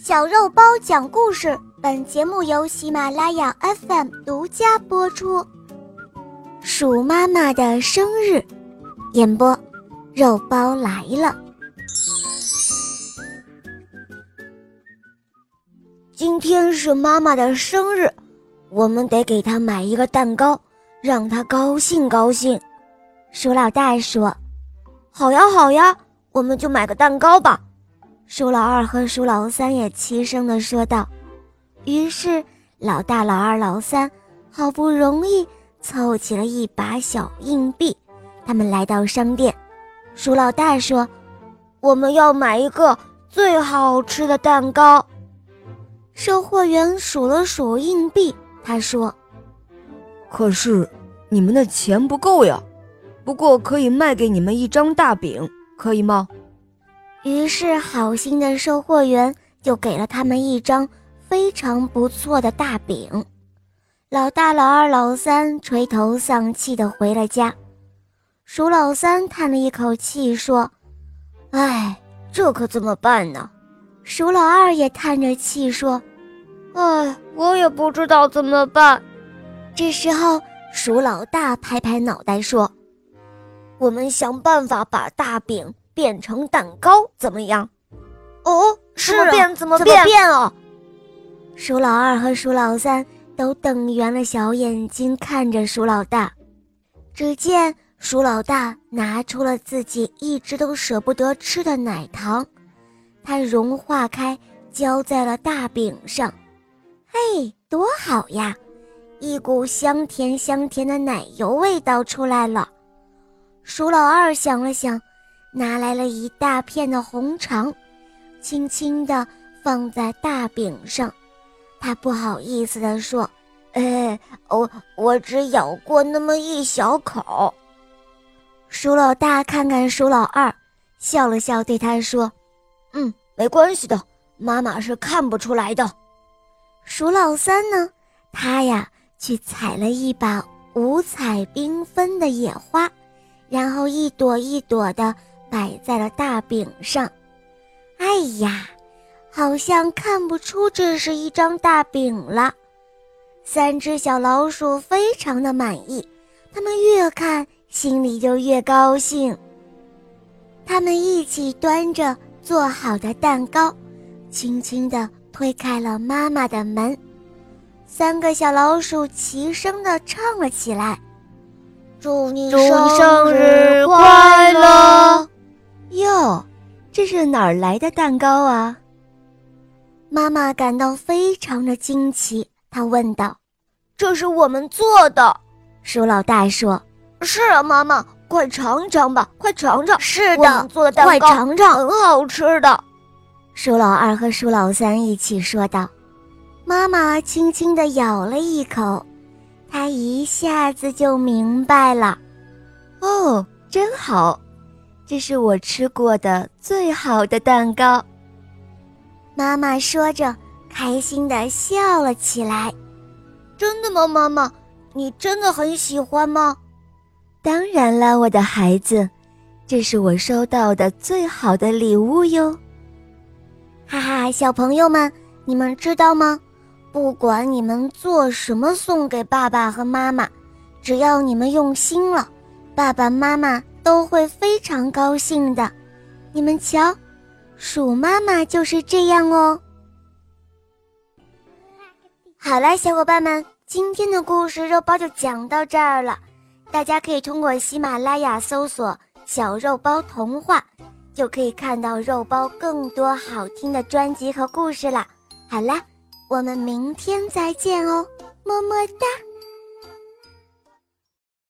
小肉包讲故事，本节目由喜马拉雅 FM 独家播出。鼠妈妈的生日，演播，肉包来了。今天是妈妈的生日，我们得给她买一个蛋糕，让她高兴高兴。鼠老大说：“好呀，好呀，我们就买个蛋糕吧。”鼠老二和鼠老三也齐声地说道。于是，老大、老二、老三好不容易凑齐了一把小硬币，他们来到商店。鼠老大说：“我们要买一个最好吃的蛋糕。”售货员数了数硬币，他说：“可是你们的钱不够呀，不过可以卖给你们一张大饼，可以吗？”于是，好心的售货员就给了他们一张非常不错的大饼。老大、老二、老三垂头丧气地回了家。鼠老三叹了一口气说：“哎，这可怎么办呢？”鼠老二也叹着气说：“哎，我也不知道怎么办。”这时候，鼠老大拍拍脑袋说：“我们想办法把大饼。”变成蛋糕怎么样？哦，是怎么变？怎么变啊？鼠老二和鼠老三都瞪圆了小眼睛看着鼠老大。只见鼠老大拿出了自己一直都舍不得吃的奶糖，它融化开，浇在了大饼上。嘿，多好呀！一股香甜香甜的奶油味道出来了。鼠老二想了想。拿来了一大片的红肠，轻轻地放在大饼上。他不好意思地说：“哎，我我只咬过那么一小口。”鼠老大看看鼠老二，笑了笑，对他说：“嗯，没关系的，妈妈是看不出来的。”鼠老三呢，他呀去采了一把五彩缤纷的野花，然后一朵一朵的。摆在了大饼上，哎呀，好像看不出这是一张大饼了。三只小老鼠非常的满意，他们越看心里就越高兴。他们一起端着做好的蛋糕，轻轻地推开了妈妈的门。三个小老鼠齐声地唱了起来：“祝你生日是哪儿来的蛋糕啊？妈妈感到非常的惊奇，她问道：“这是我们做的。”鼠老大说：“是啊，妈妈，快尝尝吧，快尝尝。”是的，做的蛋糕，快尝尝，很好吃的。鼠老二和鼠老三一起说道。妈妈轻轻地咬了一口，她一下子就明白了。哦，真好。这是我吃过的最好的蛋糕。妈妈说着，开心的笑了起来。真的吗，妈妈？你真的很喜欢吗？当然了，我的孩子，这是我收到的最好的礼物哟。哈哈，小朋友们，你们知道吗？不管你们做什么送给爸爸和妈妈，只要你们用心了，爸爸妈妈。都会非常高兴的，你们瞧，鼠妈妈就是这样哦。好了，小伙伴们，今天的故事肉包就讲到这儿了。大家可以通过喜马拉雅搜索“小肉包童话”，就可以看到肉包更多好听的专辑和故事了。好了，我们明天再见哦，么么哒。